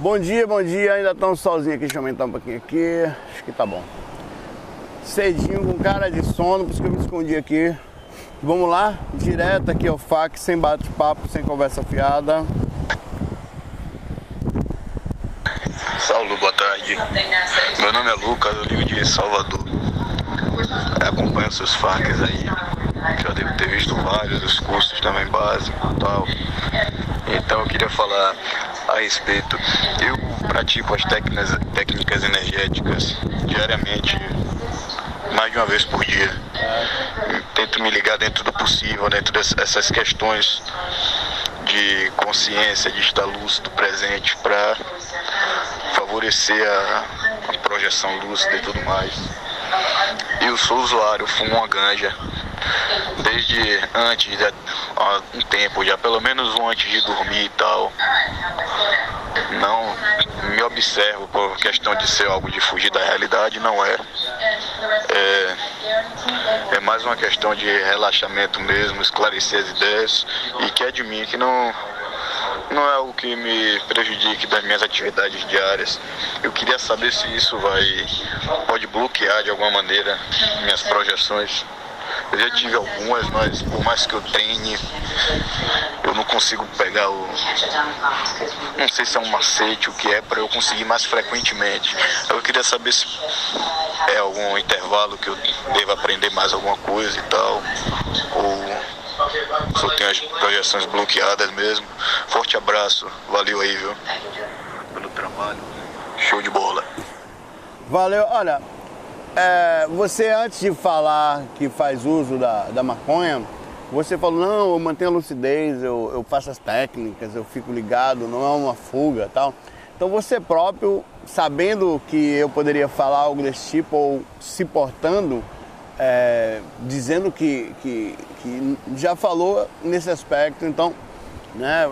Bom dia, bom dia. Ainda um solzinho aqui, deixa eu aumentar um pouquinho aqui. Acho que tá bom. Cedinho, com cara de sono, por isso que eu me escondi aqui. Vamos lá, direto aqui ao FAC, sem bate-papo, sem conversa fiada. Saulo, boa tarde. Meu nome é Lucas, eu ligo de Salvador. Eu acompanho seus FAQs aí. Já devo ter visto vários dos cursos também básicos e tal. Então eu queria falar a respeito. Eu pratico as técnicas, técnicas energéticas diariamente, mais de uma vez por dia. Tento me ligar dentro do possível, dentro dessas questões de consciência, de estar lúcido, presente, para favorecer a, a projeção lúcida e tudo mais. Eu sou usuário, fumo uma ganja desde antes, de, há um tempo já, pelo menos um antes de dormir e tal. Não me observo por questão de ser algo de fugir da realidade, não é. É, é mais uma questão de relaxamento mesmo, esclarecer as ideias e que é de mim que não não é algo que me prejudique das minhas atividades diárias. Eu queria saber se isso vai pode bloquear de alguma maneira minhas projeções. Eu já tive algumas, mas por mais que eu treine, eu não consigo pegar o. Não sei se é um macete, o que é, para eu conseguir mais frequentemente. Eu queria saber se é algum intervalo que eu devo aprender mais alguma coisa e tal. Ou só tenho as projeções bloqueadas mesmo. Forte abraço, valeu aí, viu? Pelo trabalho. Show de bola. Valeu, olha, é, você antes de falar que faz uso da, da maconha, você falou, não, eu mantenho a lucidez, eu, eu faço as técnicas, eu fico ligado, não é uma fuga tal. Então você próprio, sabendo que eu poderia falar algo desse tipo, ou se portando, é, dizendo que, que, que, já falou nesse aspecto, então né,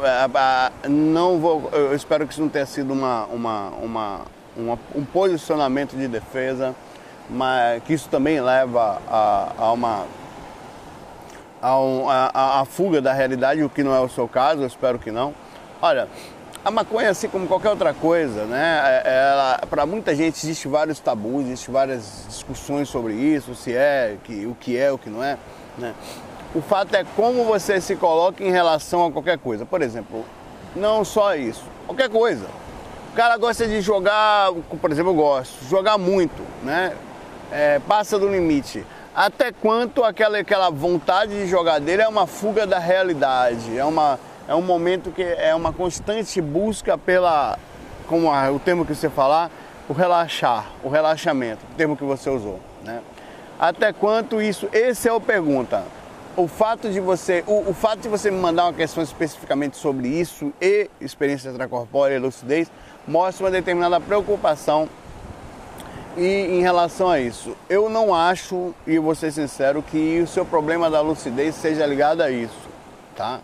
não vou, eu espero que isso não tenha sido uma, uma, uma, uma um posicionamento de defesa mas que isso também leva a, a uma a, um, a, a, fuga da realidade, o que não é o seu caso, eu espero que não. Olha, a maconha, assim como qualquer outra coisa, né? É, para muita gente existe vários tabus, existe várias discussões sobre isso, se é, que, o que é, o que não é. Né? O fato é como você se coloca em relação a qualquer coisa. Por exemplo, não só isso, qualquer coisa. O cara gosta de jogar, por exemplo, eu gosto, jogar muito, né? É, passa do limite. Até quanto aquela, aquela vontade de jogar dele é uma fuga da realidade, é, uma, é um momento que é uma constante busca pela, como a, o termo que você falar, o relaxar, o relaxamento, o termo que você usou. Né? Até quanto isso, esse é o pergunta. O fato de você, o, o fato de você me mandar uma questão especificamente sobre isso e experiência extracorpórea e lucidez mostra uma determinada preocupação e em relação a isso, eu não acho, e vou ser sincero, que o seu problema da lucidez seja ligado a isso, tá?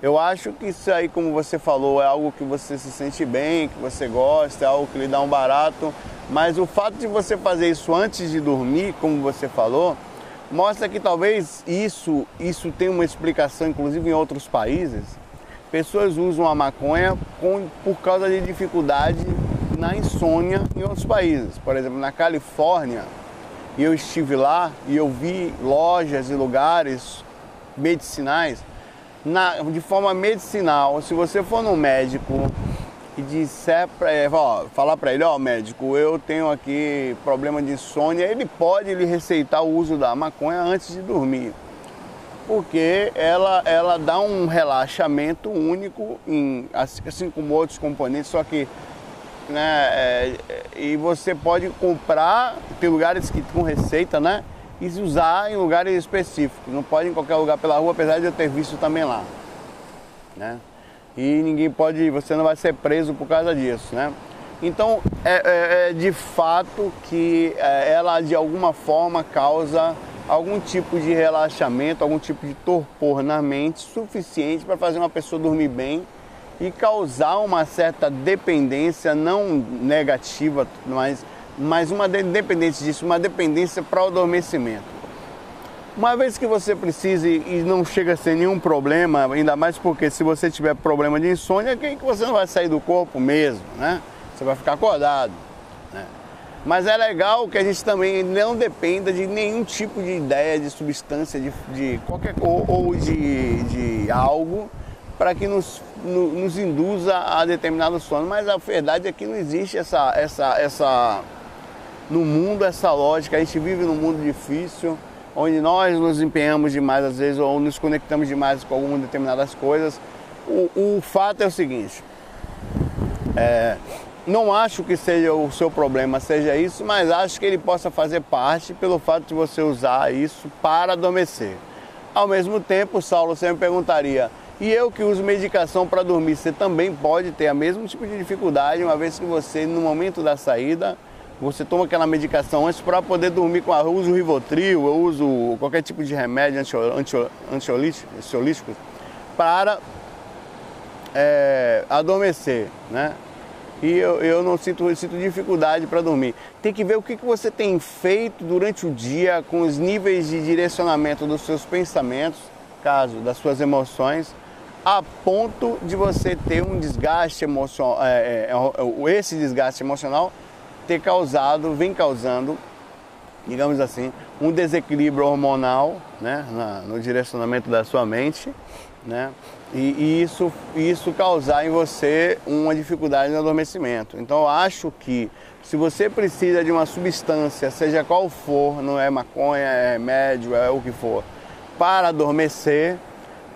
Eu acho que isso aí, como você falou, é algo que você se sente bem, que você gosta, é algo que lhe dá um barato, mas o fato de você fazer isso antes de dormir, como você falou, mostra que talvez isso, isso tem uma explicação, inclusive em outros países. Pessoas usam a maconha com, por causa de dificuldade na insônia em outros países. Por exemplo, na Califórnia, eu estive lá e eu vi lojas e lugares medicinais na, de forma medicinal. Se você for no médico e disser pra, ó, falar para ele, ó médico, eu tenho aqui problema de insônia, ele pode lhe receitar o uso da maconha antes de dormir. Porque ela, ela dá um relaxamento único, em, assim, assim como outros componentes, só que né? É, e você pode comprar, tem lugares que com receita, né? E usar em lugares específicos. Não pode em qualquer lugar pela rua, apesar de eu ter visto também lá, né? E ninguém pode, você não vai ser preso por causa disso, né? Então, é, é, é de fato que é, ela de alguma forma causa algum tipo de relaxamento, algum tipo de torpor na mente suficiente para fazer uma pessoa dormir bem e causar uma certa dependência, não negativa, mas, mas uma dependência disso, uma dependência para o adormecimento. Uma vez que você precise e não chega a ser nenhum problema, ainda mais porque se você tiver problema de insônia, quem que você não vai sair do corpo mesmo, né? Você vai ficar acordado. Né? Mas é legal que a gente também não dependa de nenhum tipo de ideia de substância, de, de qualquer ou, ou de, de algo para que nos, no, nos induza a determinado sono. Mas a verdade é que não existe essa, essa, essa no mundo essa lógica. A gente vive num mundo difícil, onde nós nos empenhamos demais às vezes ou nos conectamos demais com algumas determinadas coisas. O, o fato é o seguinte. É, não acho que seja o seu problema, seja isso, mas acho que ele possa fazer parte pelo fato de você usar isso para adormecer. Ao mesmo tempo, Saulo sempre perguntaria: e eu que uso medicação para dormir, você também pode ter o mesmo tipo de dificuldade, uma vez que você, no momento da saída, você toma aquela medicação antes para poder dormir com a. Eu uso Rivotril, eu uso qualquer tipo de remédio antiolítico para é, adormecer, né? E eu, eu não sinto, eu sinto dificuldade para dormir. Tem que ver o que, que você tem feito durante o dia com os níveis de direcionamento dos seus pensamentos, caso das suas emoções, a ponto de você ter um desgaste emocional, é, é, esse desgaste emocional ter causado, vem causando, digamos assim, um desequilíbrio hormonal né, na, no direcionamento da sua mente, né, e, e, isso, isso causar em você uma dificuldade no adormecimento. Então eu acho que se você precisa de uma substância, seja qual for, não é maconha, é remédio, é o que for, para adormecer,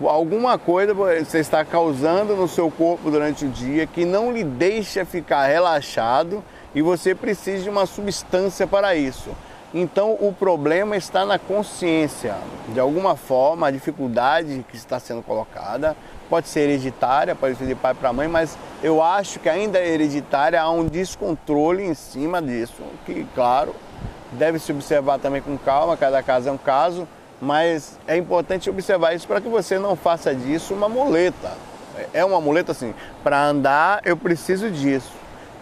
alguma coisa você está causando no seu corpo durante o dia que não lhe deixa ficar relaxado e você precisa de uma substância para isso. Então o problema está na consciência. De alguma forma, a dificuldade que está sendo colocada pode ser hereditária, pode ser de pai para mãe, mas eu acho que ainda é hereditária, há um descontrole em cima disso, que, claro, deve se observar também com calma, cada caso é um caso, mas é importante observar isso para que você não faça disso uma muleta. É uma muleta assim, para andar eu preciso disso,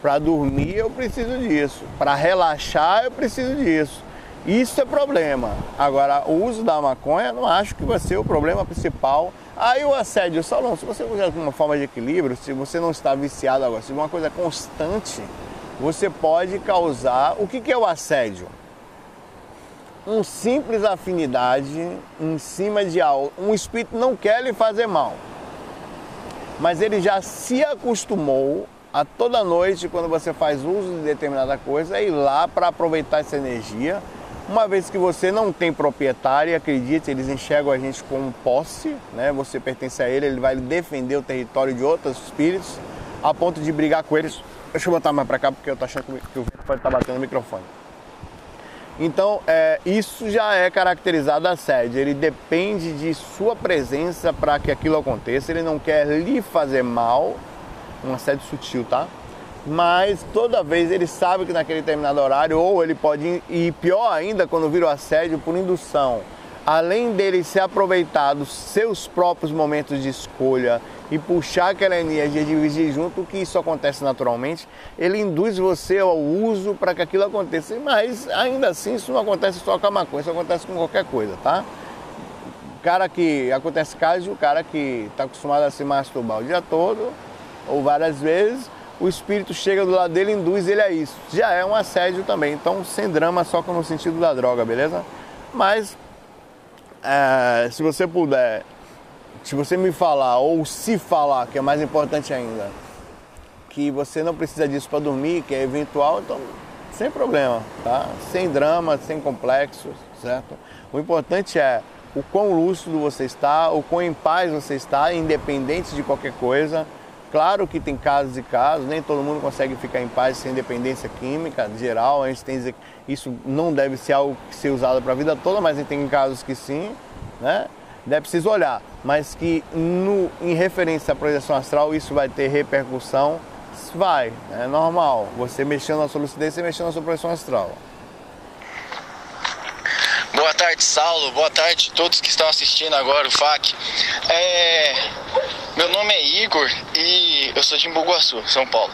para dormir eu preciso disso, para relaxar eu preciso disso. Isso é problema. Agora, o uso da maconha, não acho que vai ser o problema principal. Aí o assédio, salão, se você usar uma forma de equilíbrio, se você não está viciado agora, se uma coisa constante, você pode causar. O que é o assédio? Um simples afinidade em cima de algo. Um espírito não quer lhe fazer mal, mas ele já se acostumou a toda noite, quando você faz uso de determinada coisa, ir lá para aproveitar essa energia. Uma vez que você não tem proprietário, acredite, eles enxergam a gente como posse, né? Você pertence a ele, ele vai defender o território de outros espíritos, a ponto de brigar com eles. Deixa eu botar mais para cá porque eu tô achando que o vento pode estar tá batendo no microfone. Então, é, isso já é caracterizado assédio. Ele depende de sua presença para que aquilo aconteça. Ele não quer lhe fazer mal, um assédio sutil, tá? Mas toda vez ele sabe que naquele determinado horário, ou ele pode ir, pior ainda, quando vira o assédio por indução. Além dele se aproveitar dos seus próprios momentos de escolha e puxar aquela energia de dividir junto, que isso acontece naturalmente, ele induz você ao uso para que aquilo aconteça. Mas ainda assim isso não acontece só com a maconha, isso acontece com qualquer coisa, tá? O cara que acontece caso o cara que está acostumado a se masturbar o dia todo, ou várias vezes, o espírito chega do lado dele induz ele a isso. Já é um assédio também, então sem drama, só no sentido da droga, beleza? Mas é, se você puder se você me falar, ou se falar, que é mais importante ainda, que você não precisa disso para dormir, que é eventual, então sem problema, tá? Sem drama, sem complexos, certo? O importante é o quão lúcido você está, o quão em paz você está, independente de qualquer coisa. Claro que tem casos e casos, nem todo mundo consegue ficar em paz sem dependência química, geral, a gente tem que dizer que isso não deve ser algo que ser usado para a vida toda, mas tem casos que sim, né? é preciso olhar, mas que no, em referência à projeção astral isso vai ter repercussão, vai, é normal. Você mexendo na sua lucidez, você mexendo na sua projeção astral. Boa tarde, Saulo. Boa tarde a todos que estão assistindo agora o FAC. É... Meu nome é Igor e eu sou de Imbuguaçu, São Paulo.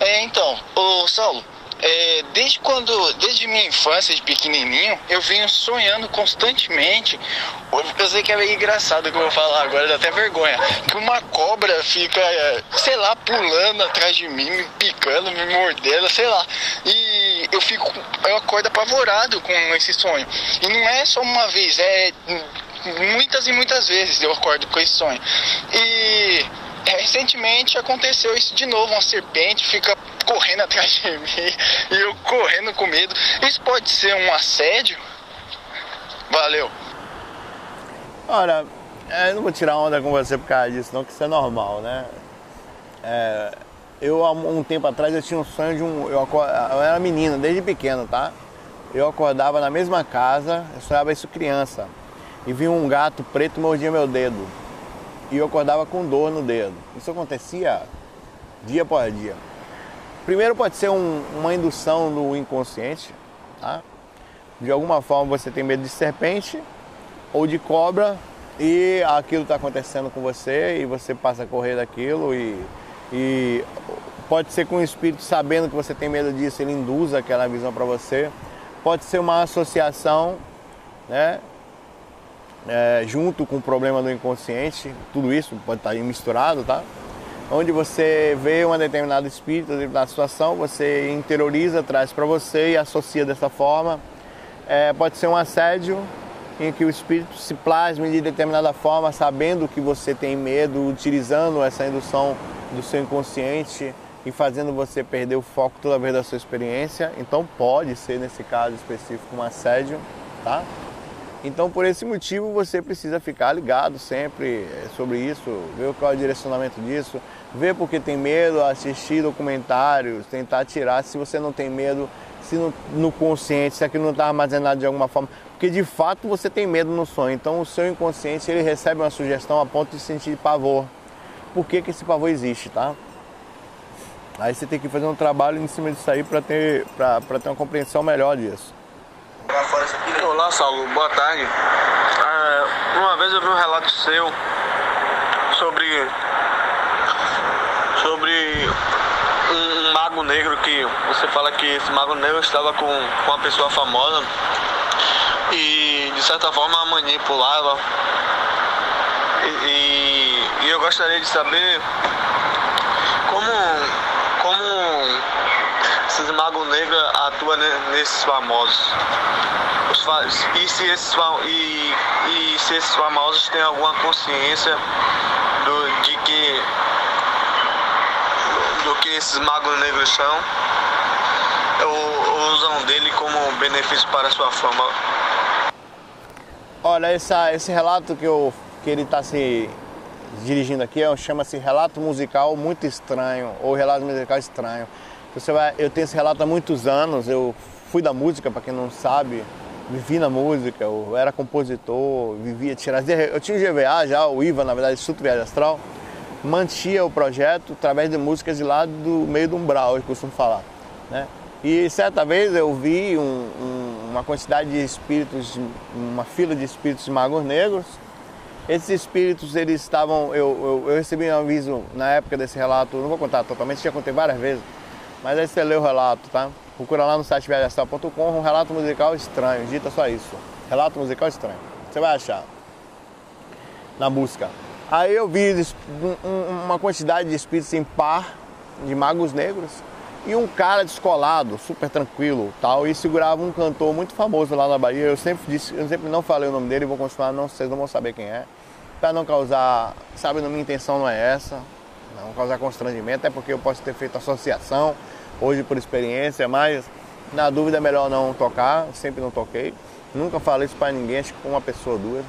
É, então, o Saulo, é, desde quando, desde minha infância, de pequenininho, eu venho sonhando constantemente. Eu sei que é meio engraçado que eu vou falar agora, dá até vergonha. Que uma cobra fica, sei lá, pulando atrás de mim, me picando, me mordendo, sei lá. E eu fico, eu acordo apavorado com esse sonho. E não é só uma vez, é muitas e muitas vezes eu acordo com esse sonho. E recentemente aconteceu isso de novo, uma serpente fica correndo atrás de mim e eu correndo com medo. Isso pode ser um assédio? Valeu. Olha, é, eu não vou tirar onda com você por causa disso, não, que isso é normal, né? É, eu, há um tempo atrás, eu tinha um sonho de um. Eu, eu era menina, desde pequeno, tá? Eu acordava na mesma casa, eu sonhava isso criança, e vi um gato preto mordia meu dedo. E eu acordava com dor no dedo. Isso acontecia dia após dia. Primeiro pode ser um, uma indução do inconsciente, tá? De alguma forma você tem medo de serpente ou de cobra e aquilo está acontecendo com você e você passa a correr daquilo e, e pode ser com o espírito sabendo que você tem medo disso, ele induz aquela visão para você. Pode ser uma associação, né? É, junto com o problema do inconsciente, tudo isso pode estar tá misturado, tá? onde você vê uma determinada espírito, determinada situação, você interioriza, traz para você e associa dessa forma. É, pode ser um assédio em que o espírito se plasme de determinada forma, sabendo que você tem medo, utilizando essa indução do seu inconsciente e fazendo você perder o foco toda vez da sua experiência. Então pode ser nesse caso específico um assédio, tá? Então, por esse motivo, você precisa ficar ligado sempre sobre isso, ver qual é o direcionamento disso, ver porque tem medo, assistir documentários, tentar tirar se você não tem medo, se no, no consciente, se aquilo não está armazenado de alguma forma. Porque de fato você tem medo no sonho. Então o seu inconsciente ele recebe uma sugestão a ponto de sentir pavor. Por que, que esse pavor existe, tá? Aí você tem que fazer um trabalho em cima disso aí para ter, ter uma compreensão melhor disso. Olá, Saulo, boa tarde. É, uma vez eu vi um relato seu sobre sobre um, mago negro que você fala que esse mago negro estava com, com uma pessoa famosa e de certa forma manipulava. E, e, e eu gostaria de saber como esses magos negros atuam nesses famosos. E se esses, e, e se esses famosos têm alguma consciência do, de que do que esses magos negros são ou usam dele como benefício para a sua fama? Olha, essa, esse relato que, eu, que ele está se dirigindo aqui é, chama-se Relato Musical Muito Estranho ou Relato Musical Estranho. Você vai, eu tenho esse relato há muitos anos, eu fui da música, para quem não sabe, vivi na música, eu era compositor, vivia tirar. Eu tinha o GVA já, o IVA, na verdade, Instituto Viagem Astral, mantinha o projeto através de músicas de lá do meio do umbral, eu costumo falar. Né? E certa vez eu vi um, um, uma quantidade de espíritos, uma fila de espíritos de magos negros. Esses espíritos, eles estavam. Eu, eu, eu, recebi um aviso na época desse relato, não vou contar totalmente, já contei várias vezes, mas aí você lê o relato, tá? Procura lá no site viajastal.com um relato musical estranho, dita só isso. Relato musical estranho. Você vai achar. Na busca. Aí eu vi uma quantidade de espíritos em par, de magos negros, e um cara descolado, super tranquilo, tal, e segurava um cantor muito famoso lá na Bahia. Eu sempre disse, eu sempre não falei o nome dele, vou continuar, não, vocês não vão saber quem é, para não causar, sabe, minha intenção não é essa, não causar constrangimento, é porque eu posso ter feito associação hoje por experiência, mas na dúvida é melhor não tocar, sempre não toquei. Nunca falei isso para ninguém, acho que com uma pessoa ou duas.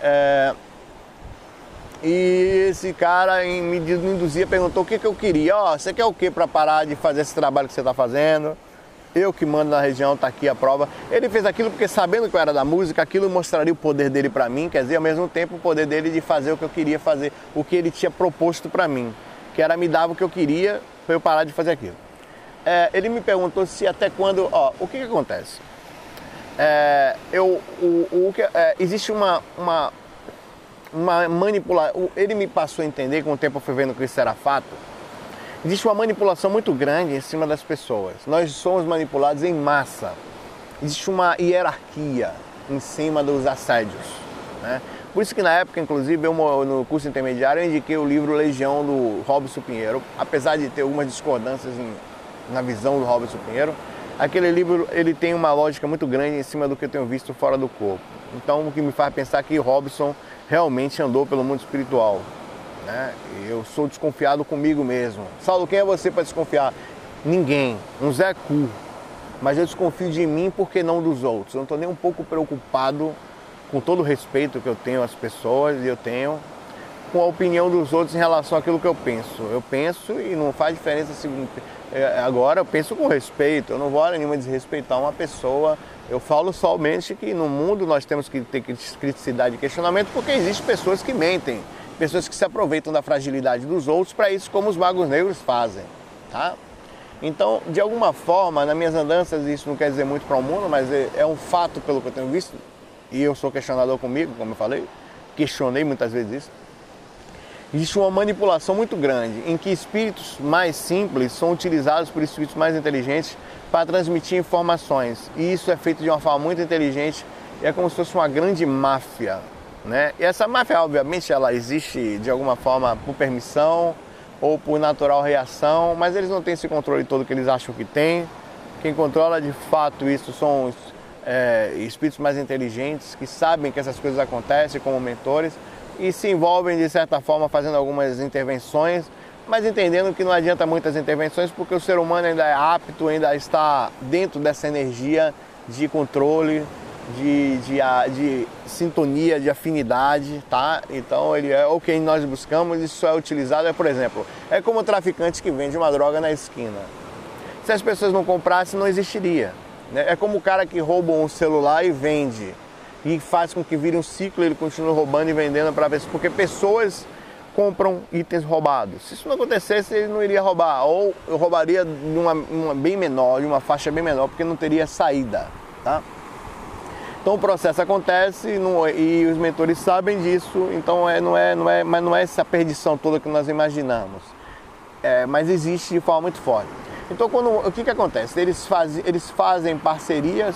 É, e esse cara me induzia, perguntou o que, que eu queria. Ó, oh, você quer o que para parar de fazer esse trabalho que você está fazendo? Eu que mando na região, tá aqui a prova. Ele fez aquilo porque sabendo que eu era da música, aquilo mostraria o poder dele para mim, quer dizer, ao mesmo tempo o poder dele de fazer o que eu queria fazer, o que ele tinha proposto para mim, que era me dar o que eu queria para eu parar de fazer aquilo. É, ele me perguntou se até quando, ó, o que, que acontece? É, eu, o, o, é, existe uma, uma uma manipulação. Ele me passou a entender, com o tempo eu fui vendo que isso era fato, Existe uma manipulação muito grande em cima das pessoas. Nós somos manipulados em massa. Existe uma hierarquia em cima dos assédios. Né? Por isso que na época, inclusive, eu no curso intermediário eu indiquei o livro Legião do Robson Pinheiro, apesar de ter algumas discordâncias em, na visão do Robson Pinheiro, aquele livro ele tem uma lógica muito grande em cima do que eu tenho visto fora do corpo. Então, o que me faz pensar que Robson realmente andou pelo mundo espiritual. Né? Eu sou desconfiado comigo mesmo. Saulo, quem é você para desconfiar? Ninguém. Um Zé Cu. Mas eu desconfio de mim porque não dos outros. Eu não estou nem um pouco preocupado com todo o respeito que eu tenho às pessoas e eu tenho com a opinião dos outros em relação àquilo que eu penso. Eu penso e não faz diferença se é, agora eu penso com respeito, eu não vou hora nenhuma desrespeitar uma pessoa. Eu falo somente que no mundo nós temos que ter criticidade e questionamento porque existem pessoas que mentem, pessoas que se aproveitam da fragilidade dos outros para isso como os magos negros fazem, tá? Então, de alguma forma, nas minhas andanças, isso não quer dizer muito para o mundo, mas é, é um fato pelo que eu tenho visto, e eu sou questionador comigo, como eu falei, questionei muitas vezes isso. Existe uma manipulação muito grande em que espíritos mais simples são utilizados por espíritos mais inteligentes para transmitir informações. E isso é feito de uma forma muito inteligente, é como se fosse uma grande máfia. Né? E essa máfia, obviamente, ela existe de alguma forma por permissão ou por natural reação, mas eles não têm esse controle todo que eles acham que tem. Quem controla de fato isso são é, espíritos mais inteligentes que sabem que essas coisas acontecem como mentores e se envolvem de certa forma fazendo algumas intervenções, mas entendendo que não adianta muitas intervenções porque o ser humano ainda é apto, ainda está dentro dessa energia de controle, de, de, de sintonia, de afinidade, tá? Então ele é o que nós buscamos, isso é utilizado, é, por exemplo, é como o traficante que vende uma droga na esquina. Se as pessoas não comprassem, não existiria. Né? É como o cara que rouba um celular e vende e faz com que vire um ciclo ele continue roubando e vendendo para pessoas, porque pessoas compram itens roubados. Se isso não acontecesse, ele não iria roubar, ou eu roubaria de uma, uma bem menor, de uma faixa bem menor, porque não teria saída, tá? Então o processo acontece e os mentores sabem disso, então é, não, é, não é, mas não é essa perdição toda que nós imaginamos. É, mas existe de forma muito forte. Então, quando, o que, que acontece? Eles, faz, eles fazem parcerias,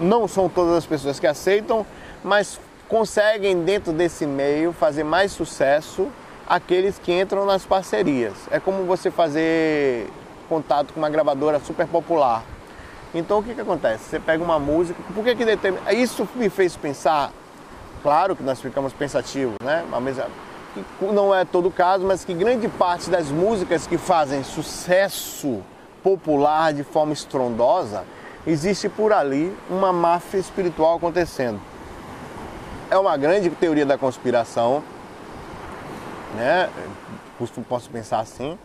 não são todas as pessoas que aceitam, mas conseguem, dentro desse meio, fazer mais sucesso aqueles que entram nas parcerias. É como você fazer contato com uma gravadora super popular. Então, o que, que acontece? Você pega uma música, por que, que determina. Isso me fez pensar, claro que nós ficamos pensativos, né? Mas não é todo caso, mas que grande parte das músicas que fazem sucesso popular de forma estrondosa, existe por ali uma máfia espiritual acontecendo. É uma grande teoria da conspiração, né? Posso pensar assim.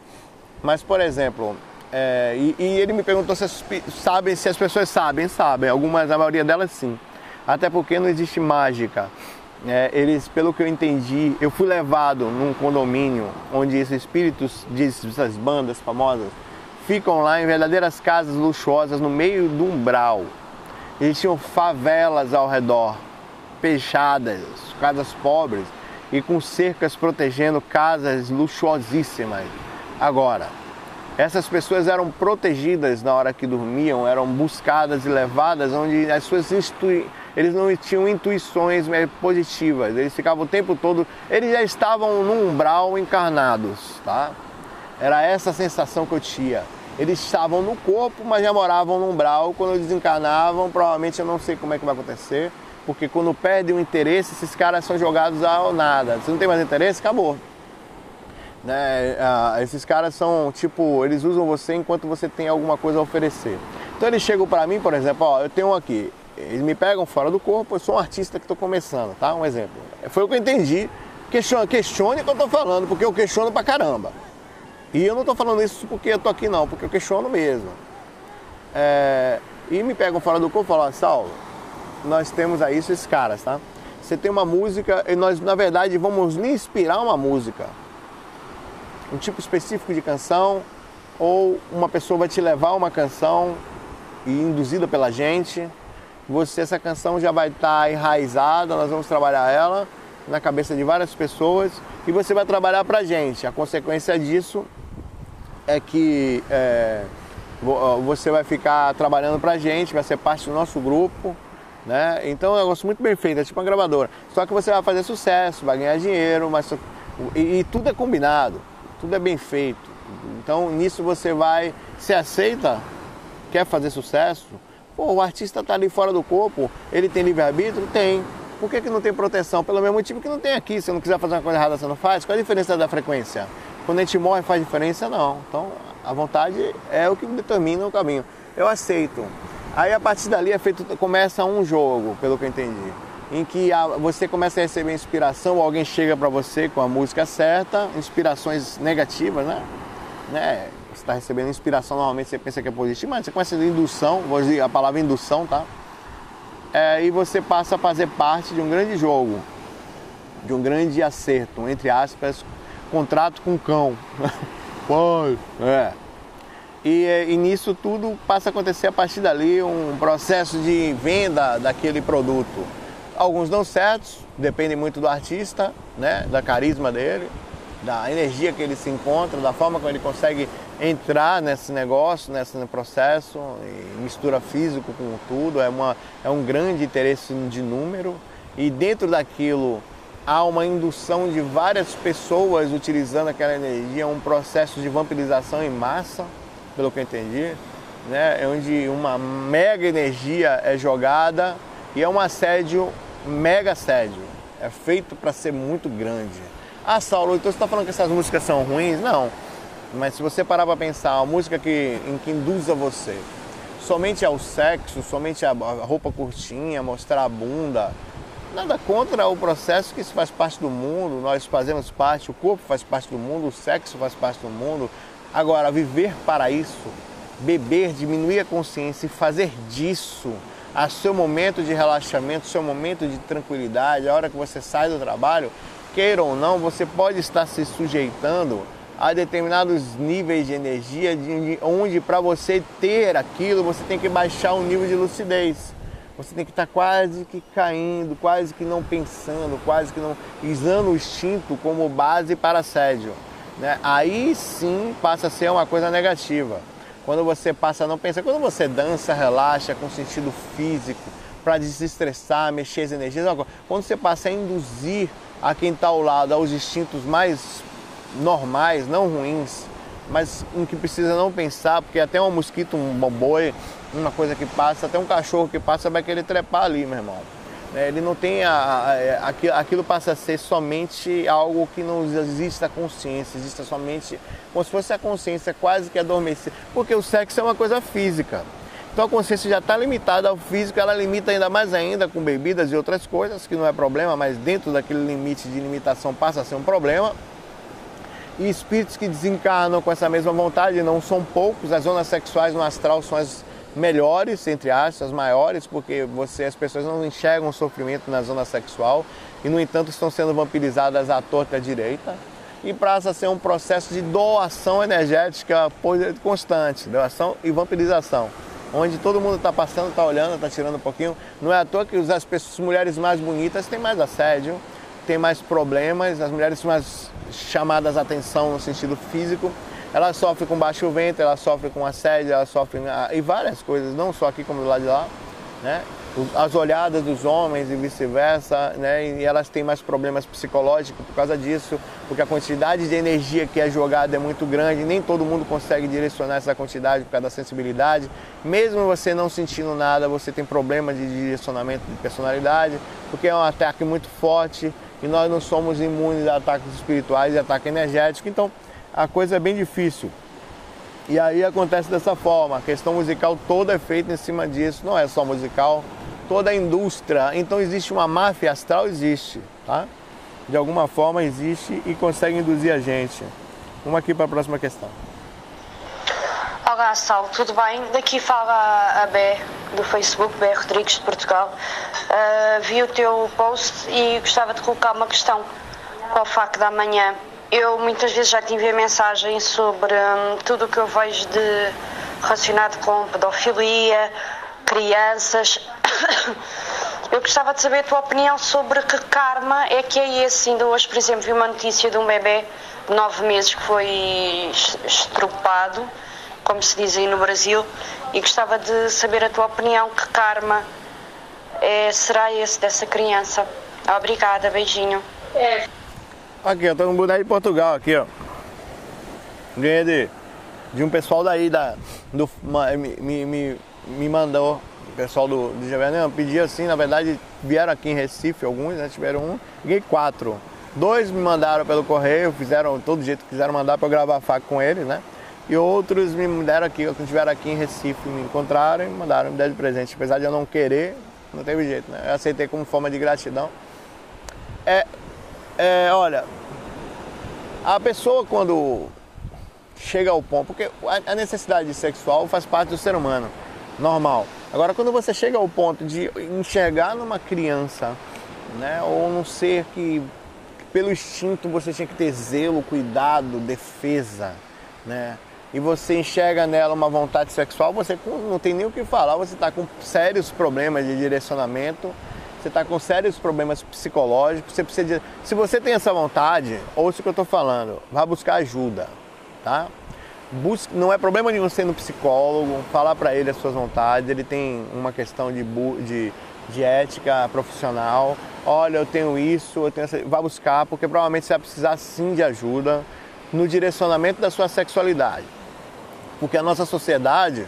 Mas, por exemplo, é, e, e, ele me perguntou se as, sabem, se as pessoas sabem, sabem. Algumas, a maioria delas sim. Até porque não existe mágica. É, eles, pelo que eu entendi, eu fui levado num condomínio onde esses espíritos dessas bandas famosas ficam lá em verdadeiras casas luxuosas no meio do umbral. Eles tinham favelas ao redor, fechadas, casas pobres e com cercas protegendo casas luxuosíssimas. Agora, essas pessoas eram protegidas na hora que dormiam, eram buscadas e levadas onde as suas instituições eles não tinham intuições positivas, eles ficavam o tempo todo, eles já estavam no umbral encarnados, tá? Era essa sensação que eu tinha. Eles estavam no corpo, mas já moravam no umbral. Quando eles encarnavam, provavelmente eu não sei como é que vai acontecer, porque quando perde o interesse, esses caras são jogados ao nada. Se não tem mais interesse, acabou. Né? Ah, esses caras são tipo, eles usam você enquanto você tem alguma coisa a oferecer. Então eles chegam para mim, por exemplo, ó, eu tenho um aqui, eles me pegam fora do corpo, eu sou um artista que estou começando, tá? Um exemplo. Foi o que eu entendi. Questione, questione o que eu estou falando, porque eu questiono pra caramba. E eu não estou falando isso porque eu estou aqui não, porque eu questiono mesmo. É, e me pegam fora do corpo e falam, Saulo, nós temos aí esses caras, tá? Você tem uma música e nós, na verdade, vamos lhe inspirar uma música. Um tipo específico de canção, ou uma pessoa vai te levar uma canção e induzida pela gente você essa canção já vai estar tá enraizada, nós vamos trabalhar ela na cabeça de várias pessoas e você vai trabalhar para gente. A consequência disso é que é, você vai ficar trabalhando pra gente, vai ser parte do nosso grupo, né? Então é um negócio muito bem feito, é tipo uma gravadora. Só que você vai fazer sucesso, vai ganhar dinheiro, mas e, e tudo é combinado, tudo é bem feito. Então nisso você vai, se aceita, quer fazer sucesso, pô, o artista está ali fora do corpo, ele tem livre-arbítrio? Tem. Por que, que não tem proteção? Pelo mesmo motivo que não tem aqui. Se não quiser fazer uma coisa errada, você não faz. Qual a diferença da frequência? Quando a gente morre, faz diferença? Não. Então, a vontade é o que determina o caminho. Eu aceito. Aí, a partir dali, é feito, começa um jogo, pelo que eu entendi. Em que a, você começa a receber inspiração, ou alguém chega para você com a música certa, inspirações negativas, né? né? Você está recebendo inspiração, normalmente você pensa que é positivo, mas você começa a indução, vou dizer a palavra indução, tá? É, e você passa a fazer parte de um grande jogo, de um grande acerto, entre aspas, contrato com cão. Pai, é. E, e nisso tudo passa a acontecer a partir dali um processo de venda daquele produto. Alguns dão certos, depende muito do artista, né, da carisma dele, da energia que ele se encontra, da forma como ele consegue entrar nesse negócio, nesse processo, mistura físico com tudo, é, uma, é um grande interesse de número e dentro daquilo há uma indução de várias pessoas utilizando aquela energia, um processo de vampirização em massa, pelo que eu entendi, né? onde uma mega energia é jogada e é um assédio, mega assédio, é feito para ser muito grande. Ah, Saulo, então você está falando que essas músicas são ruins? Não. Mas se você parar para pensar, a música que, em que induza você somente ao sexo, somente a roupa curtinha, mostrar a bunda, nada contra o processo que isso faz parte do mundo, nós fazemos parte, o corpo faz parte do mundo, o sexo faz parte do mundo. Agora, viver para isso, beber, diminuir a consciência e fazer disso a seu momento de relaxamento, seu momento de tranquilidade, a hora que você sai do trabalho, queira ou não, você pode estar se sujeitando a determinados níveis de energia, de, onde para você ter aquilo você tem que baixar o nível de lucidez. Você tem que estar quase que caindo, quase que não pensando, quase que não usando o instinto como base para assédio. Né? Aí sim passa a ser uma coisa negativa. Quando você passa a não pensar, quando você dança, relaxa com sentido físico, para desestressar, mexer as energias, quando você passa a induzir a quem está ao lado aos instintos mais normais, não ruins, mas em que precisa não pensar, porque até um mosquito, um boi, uma coisa que passa, até um cachorro que passa vai querer trepar ali, meu irmão. É, ele não tem a, a, é, aquilo, passa a ser somente algo que não existe a consciência, existe somente como se fosse a consciência quase que adormecida, porque o sexo é uma coisa física. Então a consciência já está limitada ao físico, ela limita ainda mais ainda com bebidas e outras coisas, que não é problema, mas dentro daquele limite de limitação passa a ser um problema. E espíritos que desencarnam com essa mesma vontade não são poucos, as zonas sexuais no astral são as melhores, entre aspas, as maiores, porque você, as pessoas não enxergam o sofrimento na zona sexual e, no entanto, estão sendo vampirizadas à torta à direita. E passa a ser um processo de doação energética constante, doação e vampirização onde todo mundo está passando, está olhando, está tirando um pouquinho. Não é à toa que as, pessoas, as mulheres mais bonitas têm mais assédio, têm mais problemas, as mulheres mais chamadas a atenção no sentido físico, elas sofrem com baixo ventre, elas sofrem com assédio, elas sofrem ah, e várias coisas, não só aqui como do lado de lá, né? as olhadas dos homens e vice-versa, né? E elas têm mais problemas psicológicos por causa disso, porque a quantidade de energia que é jogada é muito grande, nem todo mundo consegue direcionar essa quantidade por causa da sensibilidade. Mesmo você não sentindo nada, você tem problema de direcionamento de personalidade, porque é um ataque muito forte e nós não somos imunes a ataques espirituais e ataque energético, então a coisa é bem difícil. E aí acontece dessa forma, a questão musical toda é feita em cima disso, não é só musical, toda a indústria. Então existe uma máfia astral, existe, tá? De alguma forma existe e consegue induzir a gente. Vamos aqui para a próxima questão. Olá, Sal, tudo bem? Daqui fala a B do Facebook, B Rodrigues de Portugal. Uh, vi o teu post e gostava de colocar uma questão para o FAC da manhã. Eu muitas vezes já tive a mensagem sobre hum, tudo o que eu vejo de relacionado com pedofilia, crianças Eu gostava de saber a tua opinião sobre que karma é que é esse. Ainda hoje, por exemplo, vi uma notícia de um bebê de nove meses que foi estrupado, como se diz aí no Brasil, e gostava de saber a tua opinião. Que karma é, será esse dessa criança? Obrigada, beijinho. É. Aqui, eu tô no boneco de Portugal, aqui, ó. Ganhei de, de um pessoal daí, da, do, me, me, me, me mandou o pessoal do, do GVN pediu assim, na verdade vieram aqui em Recife alguns, né? Tiveram um, liguei quatro. Dois me mandaram pelo correio, fizeram todo jeito que quiseram mandar para eu gravar faca com eles, né? E outros me deram aqui, quando estiveram aqui em Recife, me encontraram e mandaram me dar de presente. Apesar de eu não querer, não teve jeito, né? Eu aceitei como forma de gratidão. É, é olha, a pessoa quando chega ao ponto, porque a necessidade sexual faz parte do ser humano, normal. Agora, quando você chega ao ponto de enxergar numa criança, né, ou num ser que, pelo instinto você tinha que ter zelo, cuidado, defesa, né, e você enxerga nela uma vontade sexual, você não tem nem o que falar, você está com sérios problemas de direcionamento, você está com sérios problemas psicológicos, você precisa de... Se você tem essa vontade, ouça o que eu estou falando, vá buscar ajuda, tá? busque, não é problema nenhum no psicólogo, falar para ele as suas vontades, ele tem uma questão de, de, de ética profissional. Olha, eu tenho isso, eu tenho essa... Vá buscar, porque provavelmente você vai precisar sim de ajuda no direcionamento da sua sexualidade. Porque a nossa sociedade,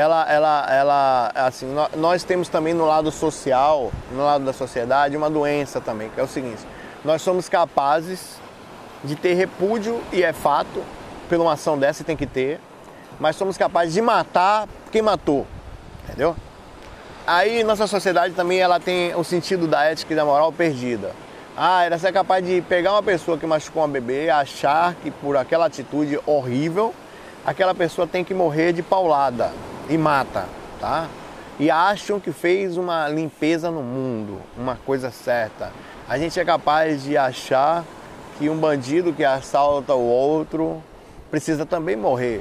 ela, ela, ela, assim, nós temos também no lado social, no lado da sociedade, uma doença também, que é o seguinte: nós somos capazes de ter repúdio, e é fato, por uma ação dessa tem que ter, mas somos capazes de matar quem matou, entendeu? Aí nossa sociedade também ela tem o sentido da ética e da moral perdida. Ah, era ser capaz de pegar uma pessoa que machucou uma bebê, achar que por aquela atitude horrível, aquela pessoa tem que morrer de paulada e mata, tá? E acham que fez uma limpeza no mundo, uma coisa certa. A gente é capaz de achar que um bandido que assalta o outro precisa também morrer,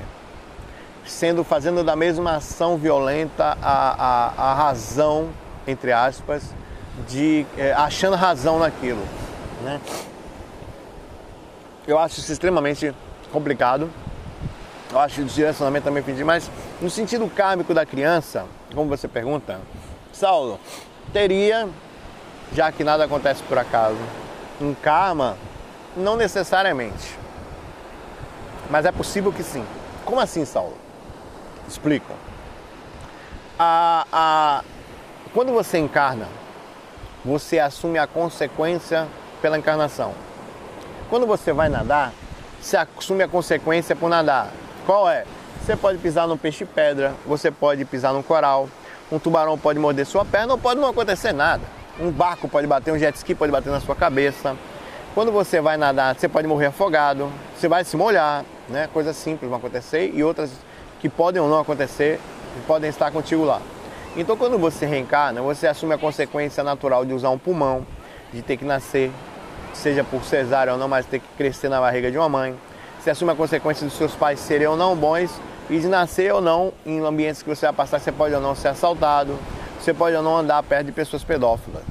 sendo fazendo da mesma ação violenta a, a, a razão, entre aspas, de é, achando razão naquilo. Né? Eu acho isso extremamente complicado. Eu acho o direcionamento também pedir, mas no sentido kármico da criança, como você pergunta, Saulo, teria, já que nada acontece por acaso, um karma? Não necessariamente. Mas é possível que sim. Como assim, Saulo? Explico. A, a, quando você encarna, você assume a consequência pela encarnação. Quando você vai nadar, você assume a consequência por nadar. Qual é? Você pode pisar no peixe-pedra, você pode pisar no coral, um tubarão pode morder sua perna ou pode não acontecer nada. Um barco pode bater, um jet ski pode bater na sua cabeça. Quando você vai nadar, você pode morrer afogado, você vai se molhar, né? Coisas simples vão acontecer e outras que podem ou não acontecer podem estar contigo lá. Então, quando você reencarna, você assume a consequência natural de usar um pulmão, de ter que nascer, seja por cesárea ou não, mas ter que crescer na barriga de uma mãe. Você assume a consequência dos seus pais serem ou não bons e de nascer ou não em ambientes que você vai passar, você pode ou não ser assaltado, você pode ou não andar perto de pessoas pedófilas.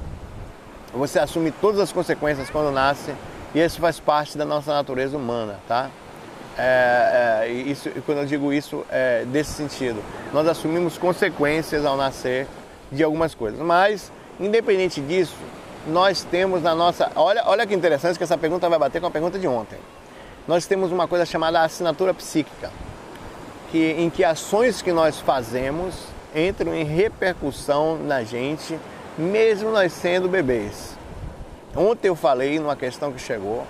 Você assume todas as consequências quando nasce e isso faz parte da nossa natureza humana, tá? É, é, isso, quando eu digo isso, é desse sentido. Nós assumimos consequências ao nascer de algumas coisas. Mas, independente disso, nós temos na nossa. Olha, olha que interessante que essa pergunta vai bater com a pergunta de ontem. Nós temos uma coisa chamada assinatura psíquica, que, em que ações que nós fazemos entram em repercussão na gente, mesmo nós sendo bebês. Ontem eu falei numa questão que chegou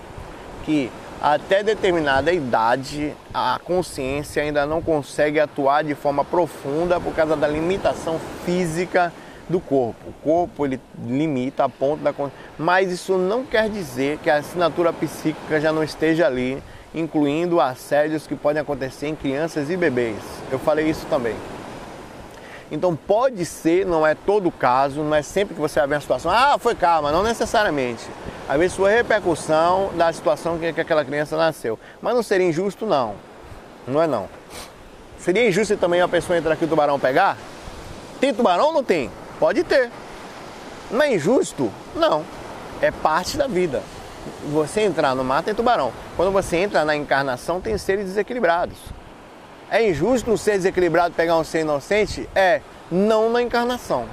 que até determinada idade, a consciência ainda não consegue atuar de forma profunda por causa da limitação física do corpo. O corpo ele limita a ponto da mas isso não quer dizer que a assinatura psíquica já não esteja ali, incluindo assédios que podem acontecer em crianças e bebês. Eu falei isso também. Então pode ser, não é todo caso, não é sempre que você vai ver a situação, ah, foi calma, não necessariamente. Às vezes repercussão da situação que, que aquela criança nasceu. Mas não seria injusto, não. Não é não. Seria injusto também a pessoa entrar aqui e o tubarão pegar? Tem tubarão ou não tem? Pode ter. Não é injusto? Não. É parte da vida. Você entrar no mar tem tubarão. Quando você entra na encarnação, tem seres desequilibrados. É injusto um ser desequilibrado pegar um ser inocente? É, não na encarnação.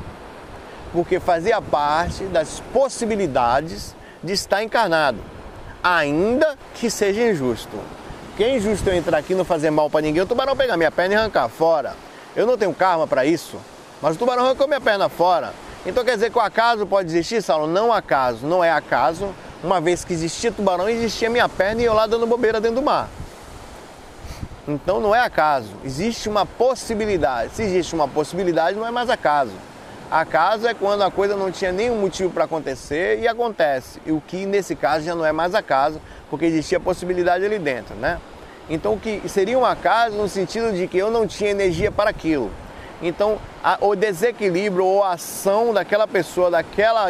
Porque fazia parte das possibilidades de estar encarnado, ainda que seja injusto. Que é injusto eu entrar aqui e não fazer mal para ninguém, o tubarão pegar minha perna e arrancar fora. Eu não tenho karma para isso, mas o tubarão arrancou minha perna fora. Então quer dizer que o acaso pode existir, Saulo? Não acaso, não é acaso, uma vez que existia tubarão, existia minha perna e eu lá dando bobeira dentro do mar. Então não é acaso, existe uma possibilidade. Se existe uma possibilidade, não é mais acaso. Acaso é quando a coisa não tinha nenhum motivo para acontecer e acontece. E o que nesse caso já não é mais acaso, porque existia possibilidade ali dentro, né? Então o que seria um acaso no sentido de que eu não tinha energia para aquilo. Então a, o desequilíbrio ou a ação daquela pessoa, daquela,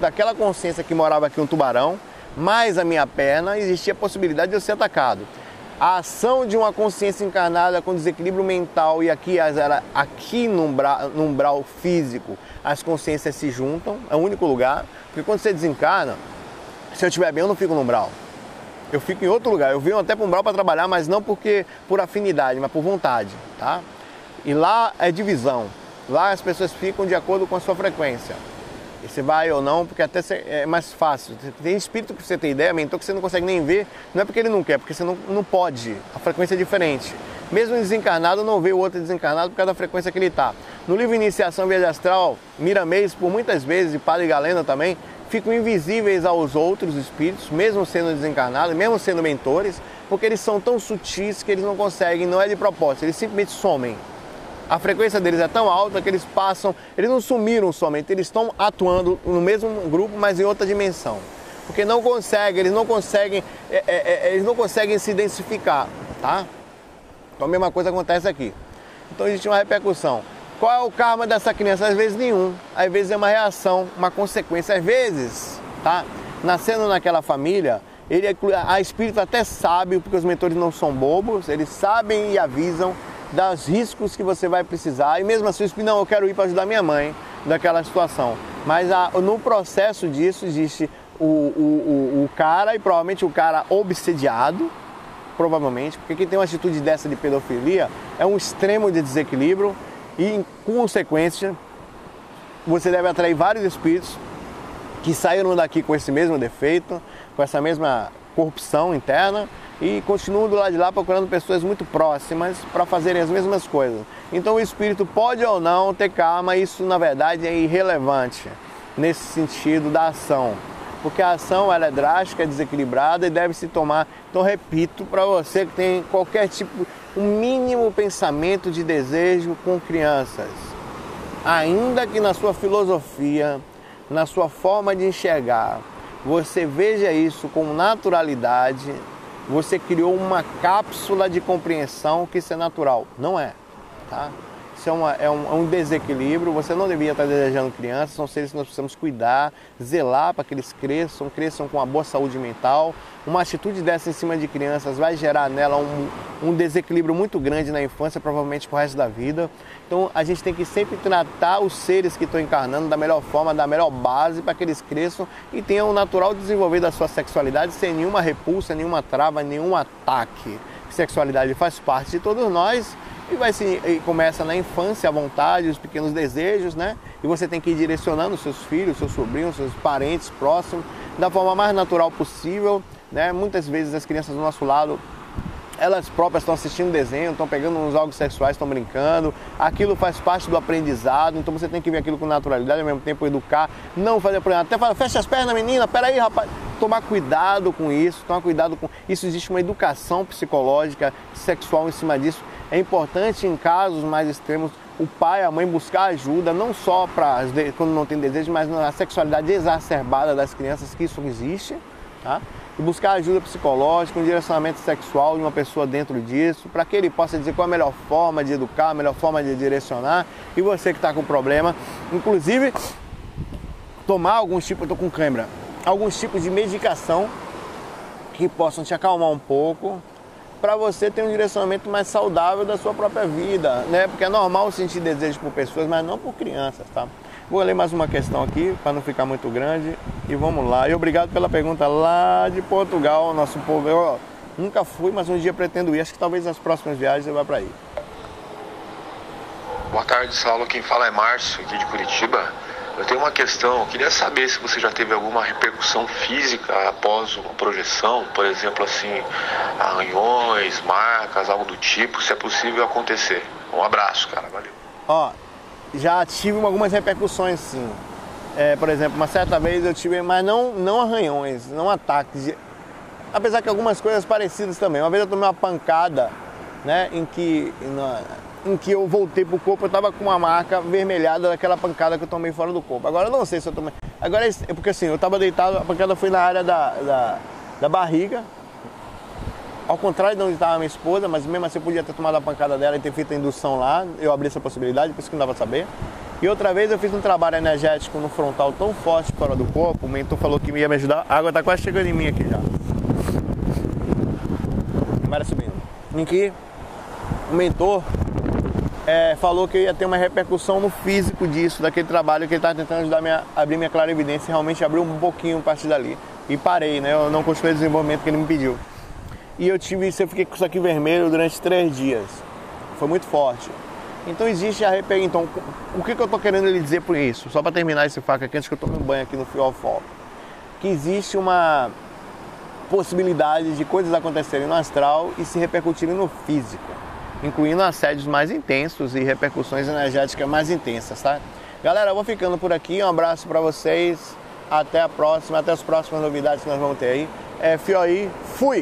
daquela consciência que morava aqui um tubarão, mais a minha perna, existia a possibilidade de eu ser atacado a ação de uma consciência encarnada com desequilíbrio mental e aqui, aqui no, umbral, no umbral físico as consciências se juntam, é o único lugar, porque quando você desencarna, se eu estiver bem eu não fico no umbral. Eu fico em outro lugar. Eu venho até para o umbral para trabalhar, mas não porque por afinidade, mas por vontade, tá? E lá é divisão. Lá as pessoas ficam de acordo com a sua frequência. E você vai ou não, porque até é mais fácil. Tem espírito que você tem ideia, mentor que você não consegue nem ver, não é porque ele não quer, porque você não, não pode. A frequência é diferente. Mesmo desencarnado, não vê o outro desencarnado por causa da frequência que ele está. No livro Iniciação Viagem Astral, Miramês, por muitas vezes, e Padre Galena também, ficam invisíveis aos outros espíritos, mesmo sendo desencarnados, mesmo sendo mentores, porque eles são tão sutis que eles não conseguem, não é de propósito, eles simplesmente somem a frequência deles é tão alta que eles passam, eles não sumiram somente, eles estão atuando no mesmo grupo, mas em outra dimensão. Porque não conseguem, eles não conseguem, é, é, é, eles não conseguem se identificar, tá? Então a mesma coisa acontece aqui. Então existe uma repercussão. Qual é o karma dessa criança? Às vezes nenhum, às vezes é uma reação, uma consequência, às vezes, tá? Nascendo naquela família, ele, é a espírito até sabe, porque os mentores não são bobos, eles sabem e avisam dos riscos que você vai precisar. E mesmo assim, não, eu quero ir para ajudar minha mãe naquela situação. Mas a, no processo disso existe o, o, o, o cara e provavelmente o cara obsediado, provavelmente, porque quem tem uma atitude dessa de pedofilia é um extremo de desequilíbrio e, em consequência, você deve atrair vários espíritos que saíram daqui com esse mesmo defeito, com essa mesma corrupção interna e continuam do lado de lá procurando pessoas muito próximas para fazerem as mesmas coisas. Então o espírito pode ou não ter calma, isso na verdade é irrelevante nesse sentido da ação. Porque a ação ela é drástica, é desequilibrada e deve se tomar. Então repito para você que tem qualquer tipo, um mínimo pensamento de desejo com crianças, ainda que na sua filosofia, na sua forma de enxergar, você veja isso com naturalidade, você criou uma cápsula de compreensão que isso é natural. Não é, tá? Isso é, uma, é, um, é um desequilíbrio, você não devia estar desejando crianças, são seres que nós precisamos cuidar, zelar para que eles cresçam, cresçam com uma boa saúde mental. Uma atitude dessa em cima de crianças vai gerar nela um, um desequilíbrio muito grande na infância, provavelmente para o resto da vida. Então a gente tem que sempre tratar os seres que estão encarnando da melhor forma, da melhor base, para que eles cresçam e tenham o natural desenvolver da sua sexualidade sem nenhuma repulsa, nenhuma trava, nenhum ataque. Sexualidade faz parte de todos nós e vai se começa na infância a vontade, os pequenos desejos, né? E você tem que ir direcionando seus filhos, seus sobrinhos, seus parentes próximos da forma mais natural possível, né? Muitas vezes as crianças do nosso lado elas próprias estão assistindo desenho, estão pegando uns jogos sexuais, estão brincando. Aquilo faz parte do aprendizado, então você tem que ver aquilo com naturalidade, ao mesmo tempo educar, não fazer problema. Até falar, fecha as pernas, menina, peraí, rapaz. Tomar cuidado com isso, tomar cuidado com isso. Existe uma educação psicológica, sexual em cima disso. É importante em casos mais extremos o pai, a mãe buscar ajuda, não só para quando não tem desejo, mas na sexualidade exacerbada das crianças, que isso existe, tá? E buscar ajuda psicológica, um direcionamento sexual de uma pessoa dentro disso, para que ele possa dizer qual é a melhor forma de educar, a melhor forma de direcionar. E você que está com problema, inclusive tomar alguns tipos, eu com câimbra, alguns tipos de medicação que possam te acalmar um pouco, para você ter um direcionamento mais saudável da sua própria vida, né? Porque é normal sentir desejo por pessoas, mas não por crianças, tá? Vou ler mais uma questão aqui para não ficar muito grande e vamos lá. E obrigado pela pergunta lá de Portugal, nosso povo. Eu nunca fui, mas um dia pretendo ir. Acho que talvez nas próximas viagens eu vá para aí. Boa tarde, Saulo. Quem fala é Márcio, aqui de Curitiba. Eu tenho uma questão, eu queria saber se você já teve alguma repercussão física após uma projeção, por exemplo, assim, arranhões, marcas, algo do tipo, se é possível acontecer. Um abraço, cara, valeu. Ó, já tive algumas repercussões sim. É, por exemplo, uma certa vez eu tive, mas não, não arranhões, não ataques. Apesar que algumas coisas parecidas também. Uma vez eu tomei uma pancada, né, em que, na, em que eu voltei pro corpo, eu tava com uma marca vermelhada daquela pancada que eu tomei fora do corpo. Agora eu não sei se eu tomei. Agora é porque assim, eu tava deitado, a pancada foi na área da, da, da barriga, ao contrário de onde estava minha esposa, mas mesmo assim eu podia ter tomado a pancada dela e ter feito a indução lá, eu abri essa possibilidade, por isso que não dava saber. E outra vez eu fiz um trabalho energético no frontal tão forte fora do corpo, o mentor falou que ia me ajudar, a água está quase chegando em mim aqui já. Vai subindo. Em que o mentor é, falou que eu ia ter uma repercussão no físico disso, daquele trabalho que ele estava tentando ajudar a abrir minha clara evidência e realmente abriu um pouquinho a partir dali. E parei, né? Eu não continuei o desenvolvimento que ele me pediu e eu tive isso, eu fiquei com isso aqui vermelho durante três dias. Foi muito forte. Então existe a repercussão. Então, o que, que eu estou querendo lhe dizer por isso? Só para terminar esse faca aqui, antes que eu tome um banho aqui no Fio Fall. Que existe uma possibilidade de coisas acontecerem no astral e se repercutirem no físico, incluindo assédios mais intensos e repercussões energéticas mais intensas, tá? Galera, eu vou ficando por aqui. Um abraço para vocês. Até a próxima, até as próximas novidades que nós vamos ter aí. É, Fio aí,